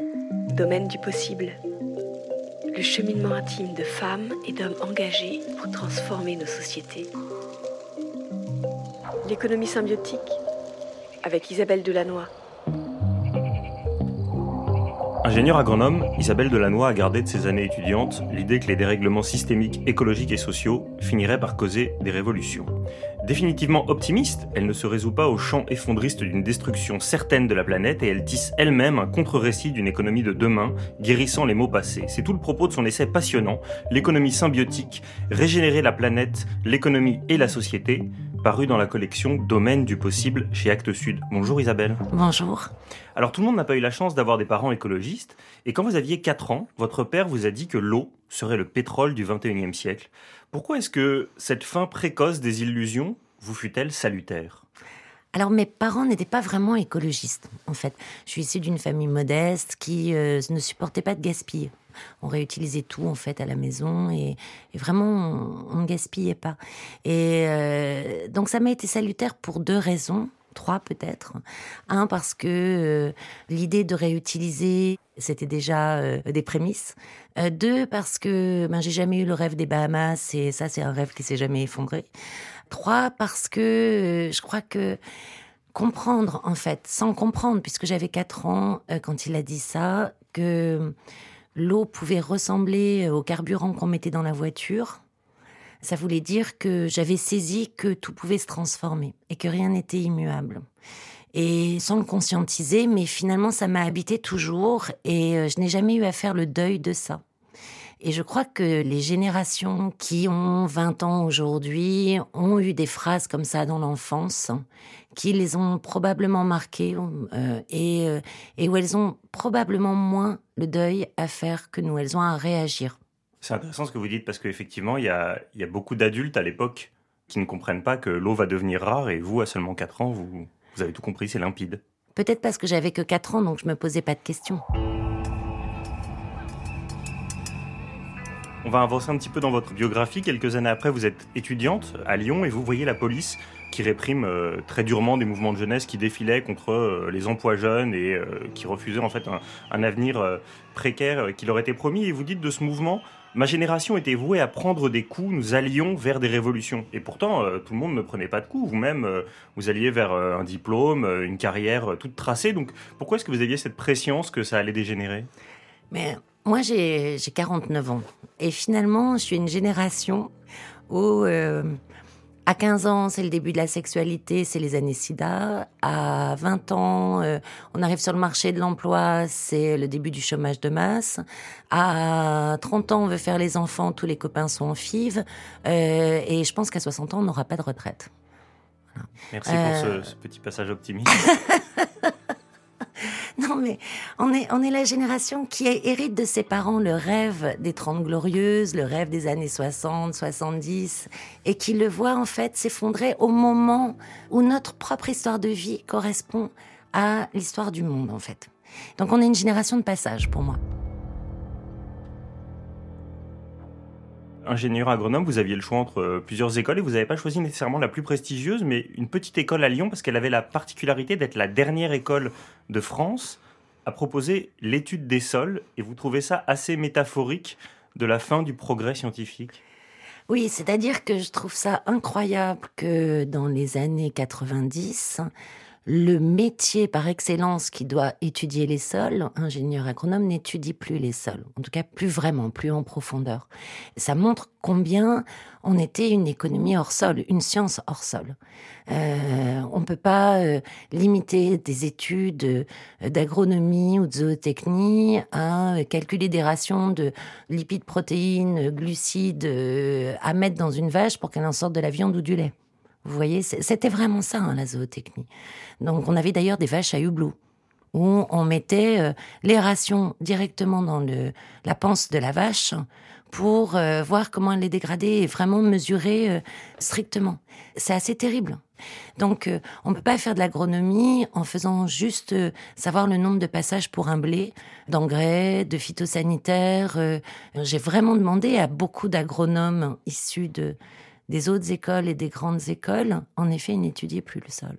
Domaine du possible. Le cheminement intime de femmes et d'hommes engagés pour transformer nos sociétés. L'économie symbiotique avec Isabelle Delannoy. Ingénieure agronome, Isabelle Delannoy a gardé de ses années étudiantes l'idée que les dérèglements systémiques, écologiques et sociaux finiraient par causer des révolutions. Définitivement optimiste, elle ne se résout pas au champ effondriste d'une destruction certaine de la planète et elle tisse elle-même un contre-récit d'une économie de demain, guérissant les maux passés. C'est tout le propos de son essai passionnant, L'économie symbiotique, régénérer la planète, l'économie et la société, paru dans la collection Domaine du possible chez Actes Sud. Bonjour Isabelle. Bonjour. Alors tout le monde n'a pas eu la chance d'avoir des parents écologistes, et quand vous aviez 4 ans, votre père vous a dit que l'eau serait le pétrole du 21e siècle. Pourquoi est-ce que cette fin précoce des illusions vous fut-elle salutaire? Alors mes parents n'étaient pas vraiment écologistes, en fait. Je suis issue d'une famille modeste qui euh, ne supportait pas de gaspiller. On réutilisait tout en fait à la maison et, vraiment on ne gaspillait pas. Et euh, donc ça m'a été salutaire pour deux raisons trois peut-être. Un, parce que euh, l'idée de réutiliser, c'était déjà des prémices. Deux, parce que ben, j'ai jamais eu le rêve des Bahamas et ça, c'est un rêve qui s'est jamais effondré. Trois, parce que je crois que comprendre, en fait, sans comprendre, puisque j'avais quatre ans quand il a dit ça, que l'eau pouvait ressembler au carburant qu'on mettait dans la voiture ça voulait dire que j'avais saisi que tout pouvait se transformer et que rien n'était immuable. Et sans le conscientiser, mais finalement, ça m'a habité toujours et euh, je n'ai jamais eu à faire le deuil de ça. Et je crois que les générations qui ont 20 ans aujourd'hui ont eu des phrases comme ça dans l'enfance, qui les ont probablement marquées euh, et, euh, et où elles ont probablement moins le deuil à faire que nous. Elles ont à réagir. C'est intéressant ce que vous dites parce qu'effectivement, il y a, beaucoup d'adultes à l'époque qui ne comprennent pas que l'eau va devenir rare et vous, à seulement 4 ans, vous, vous avez tout compris, c'est limpide. Peut-être parce que j'avais que 4 ans, donc je me posais pas de questions. On va avancer un petit peu dans votre biographie. Quelques années après, vous êtes étudiante à Lyon et vous voyez la police qui réprime euh, très durement des mouvements de jeunesse qui défilaient contre euh, les emplois jeunes et euh, qui refusaient en fait un, avenir précaire qui leur était promis. Et vous dites de ce mouvement, Ma génération était vouée à prendre des coups, nous allions vers des révolutions. Et pourtant, tout le monde ne prenait pas de coups. Vous-même, vous alliez vers un diplôme, une carrière toute tracée. Donc, pourquoi est-ce que vous aviez cette prescience que ça allait dégénérer? Mais moi, j'ai 49 ans. Et finalement, je suis une génération où à 15 ans, c'est le début de la sexualité, c'est les années sida. À 20 ans, euh, on arrive sur le marché de l'emploi, c'est le début du chômage de masse. À 30 ans, on veut faire les enfants, tous les copains sont en FIV. Euh, et je pense qu'à 60 ans, on n'aura pas de retraite. Merci pour ce, ce petit passage optimiste. Non, mais on est, on est la génération qui hérite de ses parents le rêve des Trente Glorieuses, le rêve des années 60, 70, et qui le voit en fait s'effondrer au moment où notre propre histoire de vie correspond à l'histoire du monde en fait. Donc on est une génération de passage pour moi. Ingénieur agronome, vous aviez le choix entre euh, plusieurs écoles et vous n'avez pas choisi nécessairement la plus prestigieuse, mais une petite école à Lyon parce qu'elle avait la particularité d'être la dernière école de France à proposer l'étude des sols. Et vous trouvez ça assez métaphorique de la fin du progrès scientifique? Oui, c'est-à-dire que je trouve ça incroyable que dans les années 90, le métier par excellence qui doit étudier les sols, ingénieur agronome, n'étudie plus les sols. En tout cas, plus vraiment, plus en profondeur. Ça montre combien on était une économie hors sol, une science hors sol. Euh, on ne peut pas euh, limiter des études euh, d'agronomie ou de zootechnie à calculer des rations de lipides, protéines, glucides à mettre dans une vache pour qu'elle en sorte de la viande ou du lait. Vous voyez, c'était vraiment ça, hein, la zootechnie. Donc, on avait d'ailleurs des vaches à houblou, où on mettait euh, les rations directement dans le, la panse de la vache pour euh, voir comment elle est dégradée et vraiment mesurer euh, strictement. C'est assez terrible. Donc, on ne peut pas faire de l'agronomie en faisant juste savoir le nombre de passages pour un blé, d'engrais, de phytosanitaires. J'ai vraiment demandé à beaucoup d'agronomes issus de, des autres écoles et des grandes écoles, en effet, ils n'étudiaient plus le sol.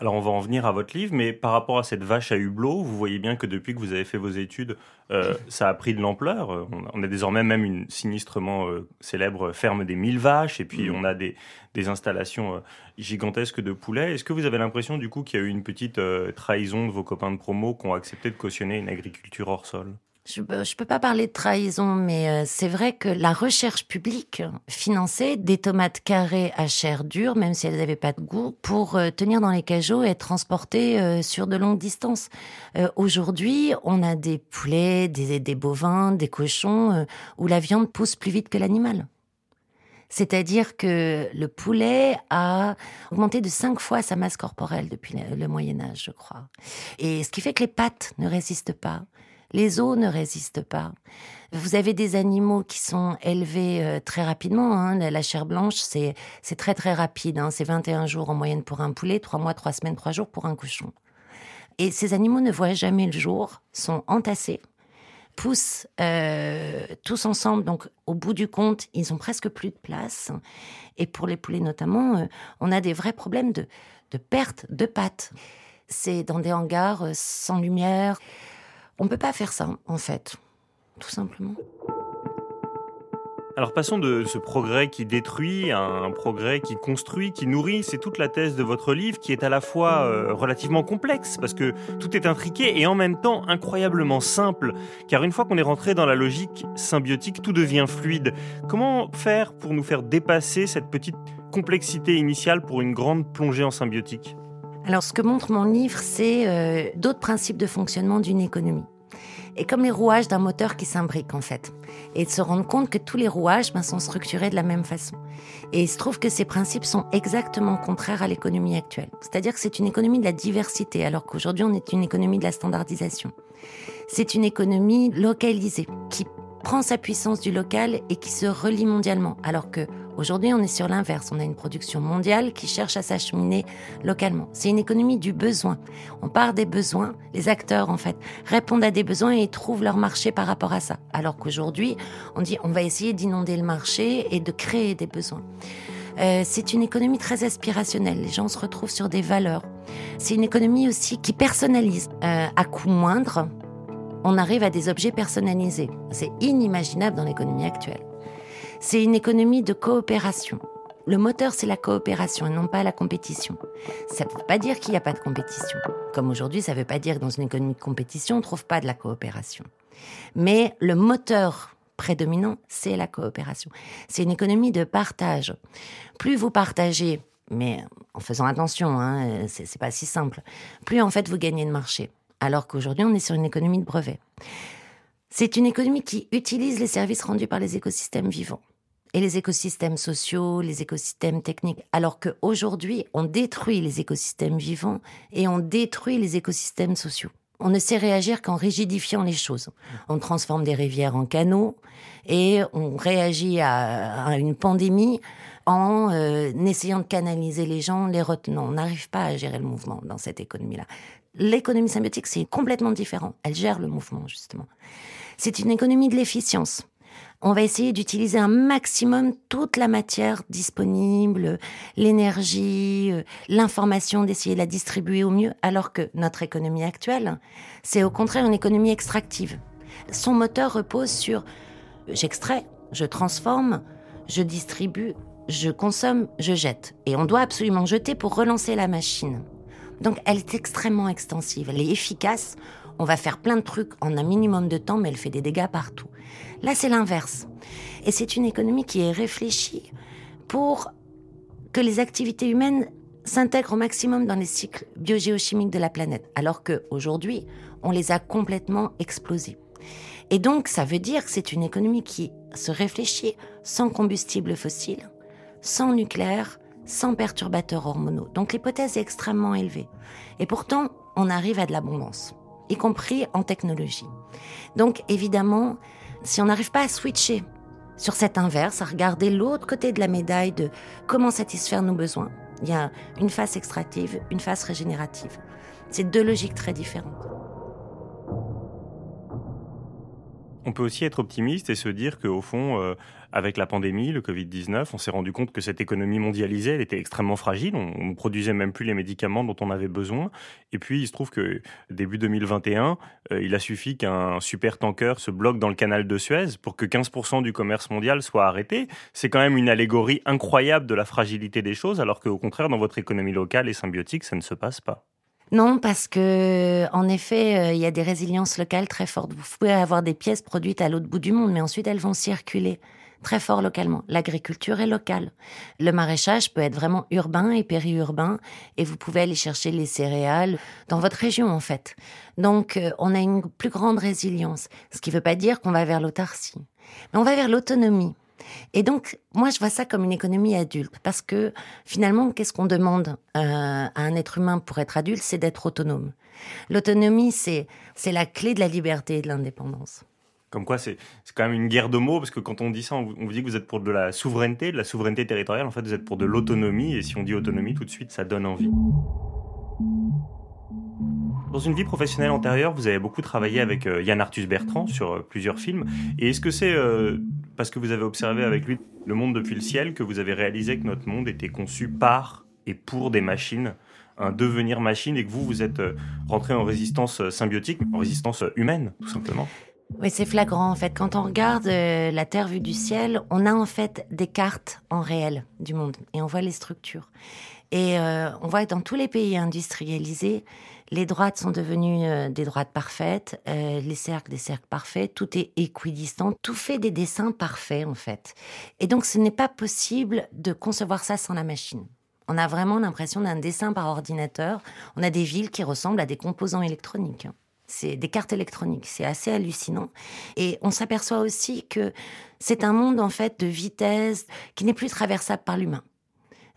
Alors on va en venir à votre livre, mais par rapport à cette vache à hublot, vous voyez bien que depuis que vous avez fait vos études, euh, ça a pris de l'ampleur. On a désormais même une sinistrement euh, célèbre ferme des mille vaches, et puis mmh. on a des, installations euh, gigantesques de poulets. Est-ce que vous avez l'impression du coup qu'il y a eu une petite trahison de vos copains de promo qui ont accepté de cautionner une agriculture hors sol? Je ne peux pas parler de trahison, mais euh, c'est vrai que la recherche publique finançait des tomates carrées à chair dure, même si elles n'avaient pas de goût, pour euh, tenir dans les cajots et être transportées euh, sur de longues distances. Aujourd'hui, on a des poulets, des, des bovins, des cochons, où la viande pousse plus vite que l'animal. C'est-à-dire que le poulet a augmenté de cinq fois sa masse corporelle depuis le Moyen Âge, je crois. Et ce qui fait que les pattes ne résistent pas. Les os ne résistent pas. Vous avez des animaux qui sont élevés euh, très rapidement. Hein. La chair blanche, c'est très très rapide. Hein. C'est 21 jours en moyenne pour un poulet, 3 mois, 3 semaines, 3 jours pour un cochon. Et ces animaux ne voient jamais le jour, sont entassés, poussent euh, tous ensemble. Donc au bout du compte, ils ont presque plus de place. Et pour les poulets notamment, euh, on a des vrais problèmes de, de perte de pattes. C'est dans des hangars sans lumière. On ne peut pas faire ça, en fait, tout simplement. Alors passons de ce progrès qui détruit à un progrès qui construit, qui nourrit. C'est toute la thèse de votre livre qui est à la fois euh, relativement complexe parce que tout est intriqué et en même temps incroyablement simple. Car une fois qu'on est rentré dans la logique symbiotique, tout devient fluide. Comment faire pour nous faire dépasser cette petite complexité initiale pour une grande plongée en symbiotique? Alors, ce que montre mon livre, c'est euh, d'autres principes de fonctionnement d'une économie. Et comme les rouages d'un moteur qui s'imbriquent, en fait. Et de se rendre compte que tous les rouages ben, sont structurés de la même façon. Et il se trouve que ces principes sont exactement contraires à l'économie actuelle. C'est-à-dire que c'est une économie de la diversité, alors qu'aujourd'hui, on est une économie de la standardisation. C'est une économie localisée, qui prend sa puissance du local et qui se relie mondialement, alors que Aujourd'hui, on est sur l'inverse. On a une production mondiale qui cherche à s'acheminer localement. C'est une économie du besoin. On part des besoins. Les acteurs, en fait, répondent à des besoins et trouvent leur marché par rapport à ça. Alors qu'aujourd'hui, on dit on va essayer d'inonder le marché et de créer des besoins. Euh, c'est une économie très aspirationnelle. Les gens se retrouvent sur des valeurs. C'est une économie aussi qui personnalise euh, à coût moindre. On arrive à des objets personnalisés. C'est inimaginable dans l'économie actuelle. C'est une économie de coopération. Le moteur, c'est la coopération et non pas la compétition. Ça ne veut pas dire qu'il n'y a pas de compétition. Comme aujourd'hui, ça ne veut pas dire que dans une économie de compétition, on ne trouve pas de la coopération. Mais le moteur prédominant, c'est la coopération. C'est une économie de partage. Plus vous partagez, mais en faisant attention, hein, c'est pas si simple, plus en fait vous gagnez de marché. Alors qu'aujourd'hui, on est sur une économie de brevets. C'est une économie qui utilise les services rendus par les écosystèmes vivants et les écosystèmes sociaux, les écosystèmes techniques, alors qu'aujourd'hui, on détruit les écosystèmes vivants et on détruit les écosystèmes sociaux. On ne sait réagir qu'en rigidifiant les choses. On transforme des rivières en canaux et on réagit à, une pandémie en euh, essayant de canaliser les gens, les retenant. On n'arrive pas à gérer le mouvement dans cette économie-là. L'économie symbiotique, c'est complètement différent. Elle gère le mouvement, justement. C'est une économie de l'efficience. On va essayer d'utiliser un maximum toute la matière disponible, l'énergie, euh, l'information, d'essayer de la distribuer au mieux, alors que notre économie actuelle, c'est au contraire une économie extractive. Son moteur repose sur j'extrais, je transforme, je distribue, je consomme, je jette. Et on doit absolument jeter pour relancer la machine. Donc elle est extrêmement extensive, elle est efficace. On va faire plein de trucs en un minimum de temps, mais elle fait des dégâts partout. Là, c'est l'inverse. Et c'est une économie qui est réfléchie pour que les activités humaines s'intègrent au maximum dans les cycles biogéochimiques de la planète, alors qu'aujourd'hui, on les a complètement explosés. Et donc, ça veut dire que c'est une économie qui se réfléchit sans combustible fossile, sans nucléaire, sans perturbateurs hormonaux. Donc l'hypothèse est extrêmement élevée. Et pourtant, on arrive à de l'abondance, y compris en technologie. Donc évidemment, si on n'arrive pas à switcher sur cet inverse, à regarder l'autre côté de la médaille de comment satisfaire nos besoins, il y a une phase extractive, une phase régénérative. C'est deux logiques très différentes. On peut aussi être optimiste et se dire qu'au fond, euh, avec la pandémie, le Covid-19, on s'est rendu compte que cette économie mondialisée, elle était extrêmement fragile. On ne produisait même plus les médicaments dont on avait besoin. Et puis, il se trouve que début 2021, euh, il a suffi qu'un super tanker se bloque dans le canal de Suez pour que 15% du commerce mondial soit arrêté. C'est quand même une allégorie incroyable de la fragilité des choses, alors qu'au contraire, dans votre économie locale et symbiotique, ça ne se passe pas. Non, parce que en effet, euh, il y a des résiliences locales très fortes. Vous pouvez avoir des pièces produites à l'autre bout du monde, mais ensuite elles vont circuler très fort localement. L'agriculture est locale. Le maraîchage peut être vraiment urbain et périurbain, et vous pouvez aller chercher les céréales dans votre région en fait. Donc euh, on a une plus grande résilience, ce qui ne veut pas dire qu'on va vers l'autarcie, mais on va vers l'autonomie. Et donc, moi, je vois ça comme une économie adulte, parce que finalement, qu'est-ce qu'on demande euh, à un être humain pour être adulte? C'est d'être autonome. L'autonomie, c'est la clé de la liberté et de l'indépendance. Comme quoi, c'est quand même une guerre de mots, parce que quand on dit ça, on vous dit que vous êtes pour de la souveraineté, de la souveraineté territoriale. En fait, vous êtes pour de l'autonomie, et si on dit autonomie, tout de suite, ça donne envie. Dans une vie professionnelle antérieure, vous avez beaucoup travaillé avec euh, Yann Arthus Bertrand sur euh, plusieurs films. Et est-ce que c'est parce que vous avez observé avec lui le monde depuis le ciel que vous avez réalisé que notre monde était conçu par et pour des machines, un devenir machine, et que vous, vous êtes euh, rentré en résistance euh, symbiotique, en résistance euh, humaine, tout simplement? Oui, c'est flagrant en fait. Quand on regarde la Terre vue du ciel, on a en fait des cartes en réel du monde et on voit les structures. Et on voit que dans tous les pays industrialisés, les droites sont devenues euh, des droites parfaites, euh, les cercles des cercles parfaits, tout est équidistant, tout fait des dessins parfaits en fait. Et donc ce n'est pas possible de concevoir ça sans la machine. On a vraiment l'impression d'un dessin par ordinateur. On a des villes qui ressemblent à des composants électroniques. C'est des cartes électroniques, c'est assez hallucinant. Et on s'aperçoit aussi que c'est un monde en fait de vitesse qui n'est plus traversable par l'humain.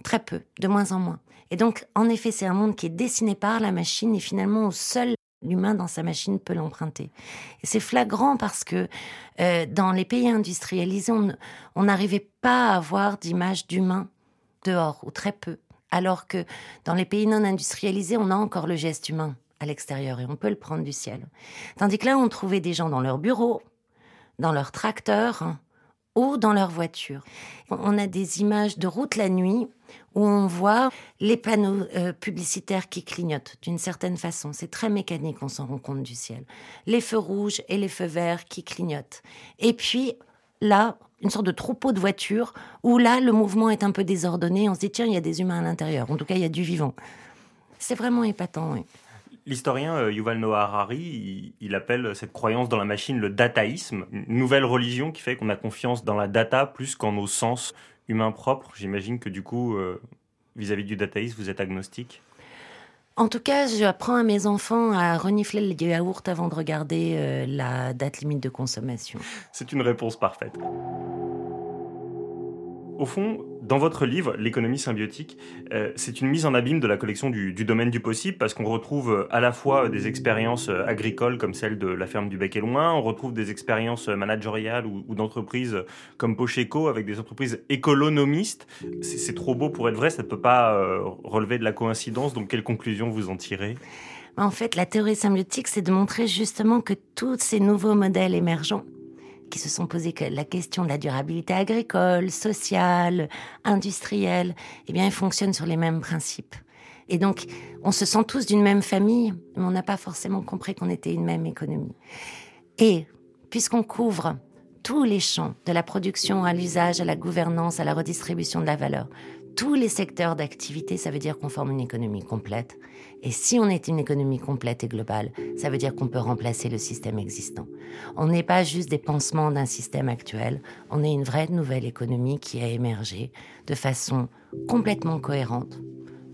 Très peu, de moins en moins. Et donc, en effet, c'est un monde qui est dessiné par la machine et finalement, seul l'humain dans sa machine peut l'emprunter. Et c'est flagrant parce que euh, dans les pays industrialisés, on n'arrivait pas à avoir d'image d'humain dehors, ou très peu. Alors que dans les pays non industrialisés, on a encore le geste humain à l'extérieur et on peut le prendre du ciel. Tandis que là, on trouvait des gens dans leur bureau, dans leur tracteur, ou dans leur voiture. On a des images de route la nuit où on voit les panneaux euh, publicitaires qui clignotent d'une certaine façon. C'est très mécanique, on s'en rend compte du ciel. Les feux rouges et les feux verts qui clignotent. Et puis là, une sorte de troupeau de voitures où là, le mouvement est un peu désordonné. On se dit, tiens, il y a des humains à l'intérieur. En tout cas, il y a du vivant. C'est vraiment épatant. Oui. L'historien euh, Yuval Noah Harari, il, appelle cette croyance dans la machine le dataïsme, une nouvelle religion qui fait qu'on a confiance dans la data plus qu'en nos sens humains propres. J'imagine que du coup, euh, vis-à-vis du dataïsme, vous êtes agnostique en tout cas, j'apprends à mes enfants à renifler le yaourt avant de regarder euh, la date limite de consommation. C'est une réponse parfaite. Au fond, dans votre livre, L'économie symbiotique, euh, c'est une mise en abîme de la collection du, domaine du possible parce qu'on retrouve euh, à la fois des expériences euh, agricoles comme celle de la ferme du Bec et Loin, on retrouve des expériences managériales ou, d'entreprises comme Pocheco avec des entreprises économistes. C'est trop beau pour être vrai, ça ne peut pas relever de la coïncidence. Donc, quelle conclusion vous en tirez? En fait, la théorie symbiotique, c'est de montrer justement que tous ces nouveaux modèles émergents qui se sont posés la question de la durabilité agricole, sociale, industrielle, eh bien, ils fonctionnent sur les mêmes principes. Et donc, on se sent tous d'une même famille, mais on n'a pas forcément compris qu'on était une même économie. Et puisqu'on couvre tous les champs, de la production à l'usage, à la gouvernance, à la redistribution de la valeur, tous les secteurs d'activité, ça veut dire qu'on forme une économie complète. Et si on est une économie complète et globale, ça veut dire qu'on peut remplacer le système existant. On n'est pas juste des pansements d'un système actuel, on est une vraie nouvelle économie qui a émergé de façon complètement cohérente,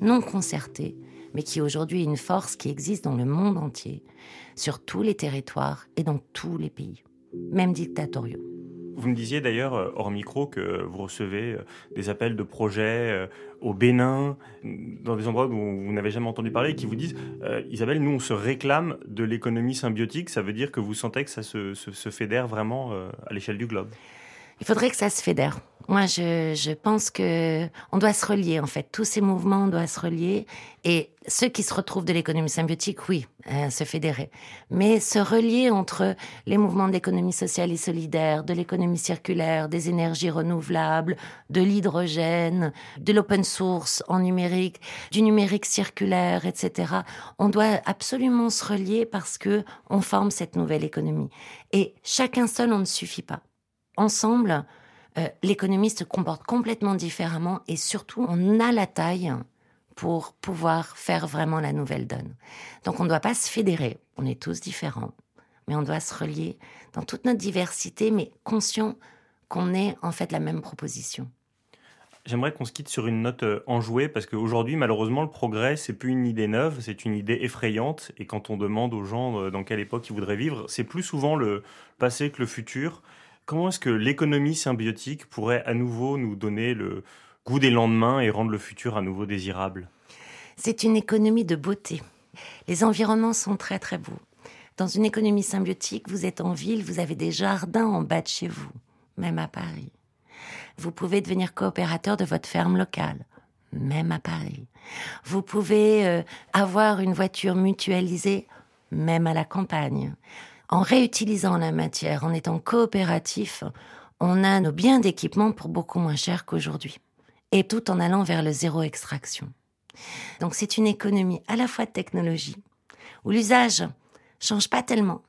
non concertée, mais qui aujourd'hui est une force qui existe dans le monde entier, sur tous les territoires et dans tous les pays, même dictatoriaux. Vous me disiez d'ailleurs, euh, hors micro, que vous recevez euh, des appels de projets euh, au Bénin, dans des endroits où vous n'avez jamais entendu parler, qui vous disent Isabelle, nous, on se réclame de l'économie symbiotique. Ça veut dire que vous sentez que ça se, fédère vraiment à l'échelle du globe Il faudrait que ça se fédère. Moi, je, je pense que on doit se relier, en fait. Tous ces mouvements doivent se relier. Et ceux qui se retrouvent de l'économie symbiotique, oui, euh, se fédérer. Mais se relier entre les mouvements de l'économie sociale et solidaire, de l'économie circulaire, des énergies renouvelables, de l'hydrogène, de l'open source en numérique, du numérique circulaire, etc. On doit absolument se relier parce que on forme cette nouvelle économie. Et chacun seul, on ne suffit pas. Ensemble, euh, l'économie se comporte complètement différemment et surtout on a la taille pour pouvoir faire vraiment la nouvelle donne. Donc on ne doit pas se fédérer, on est tous différents, mais on doit se relier dans toute notre diversité, mais conscient qu'on est en fait la même proposition. J'aimerais qu'on se quitte sur une note euh, enjouée parce qu'aujourd'hui, malheureusement, le progrès, c'est plus une idée neuve, c'est une idée effrayante. Et quand on demande aux gens euh, dans quelle époque ils voudraient vivre, c'est plus souvent le passé que le futur. Comment est-ce que l'économie symbiotique pourrait à nouveau nous donner le goût des lendemains et rendre le futur à nouveau désirable? C'est une économie de beauté. Les environnements sont très très beaux. Dans une économie symbiotique, vous êtes en ville, vous avez des jardins en bas de chez vous, même à Paris. Vous pouvez devenir coopérateur de votre ferme locale, même à Paris. Vous pouvez euh, avoir une voiture mutualisée, même à la campagne. En réutilisant la matière, en étant coopératif, on a nos biens d'équipement pour beaucoup moins cher qu'aujourd'hui. Et tout en allant vers le zéro extraction. Donc c'est une économie à la fois de technologie, où l'usage change pas tellement,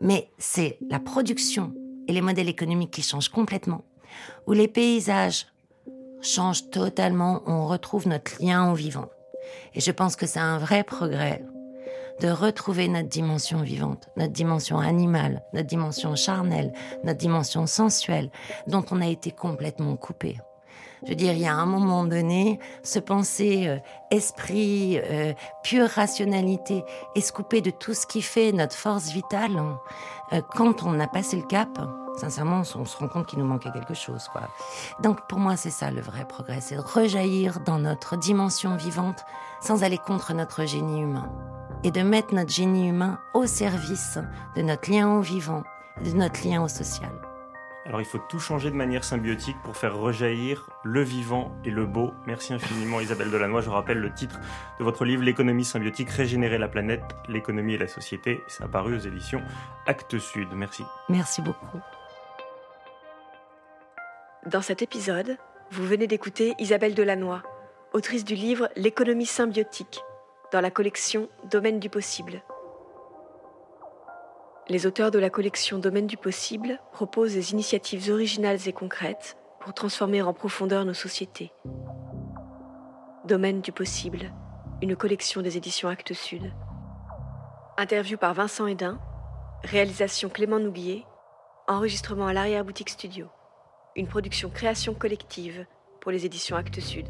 mais c'est la production et les modèles économiques qui changent complètement, où les paysages changent totalement, on retrouve notre lien au vivant. Et je pense que c'est un vrai progrès de retrouver notre dimension vivante, notre dimension animale, notre dimension charnelle, notre dimension sensuelle, dont on a été complètement coupé. Je veux dire, il y a un moment donné, se penser euh, esprit, euh, pure rationalité, et se couper de tout ce qui fait notre force vitale, hein, euh, quand on a passé le cap, sincèrement, on se rend compte qu'il nous manquait quelque chose. Quoi. Donc pour moi, c'est ça le vrai progrès, c'est de rejaillir dans notre dimension vivante sans aller contre notre génie humain et de mettre notre génie humain au service de notre lien au vivant, de notre lien au social. Alors il faut tout changer de manière symbiotique pour faire rejaillir le vivant et le beau. Merci infiniment Isabelle Delannoy. Je rappelle le titre de votre livre L'économie symbiotique, régénérer la planète, l'économie et la société. C'est apparu aux éditions Actes Sud. Merci. Merci beaucoup. Dans cet épisode, vous venez d'écouter Isabelle Delannoy, autrice du livre L'économie symbiotique dans la collection Domaine du possible. Les auteurs de la collection Domaine du possible proposent des initiatives originales et concrètes pour transformer en profondeur nos sociétés. Domaine du possible, une collection des éditions Actes Sud. Interview par Vincent Hédin, réalisation Clément Nouguier, enregistrement à l'arrière-boutique studio, une production création collective pour les éditions Actes Sud.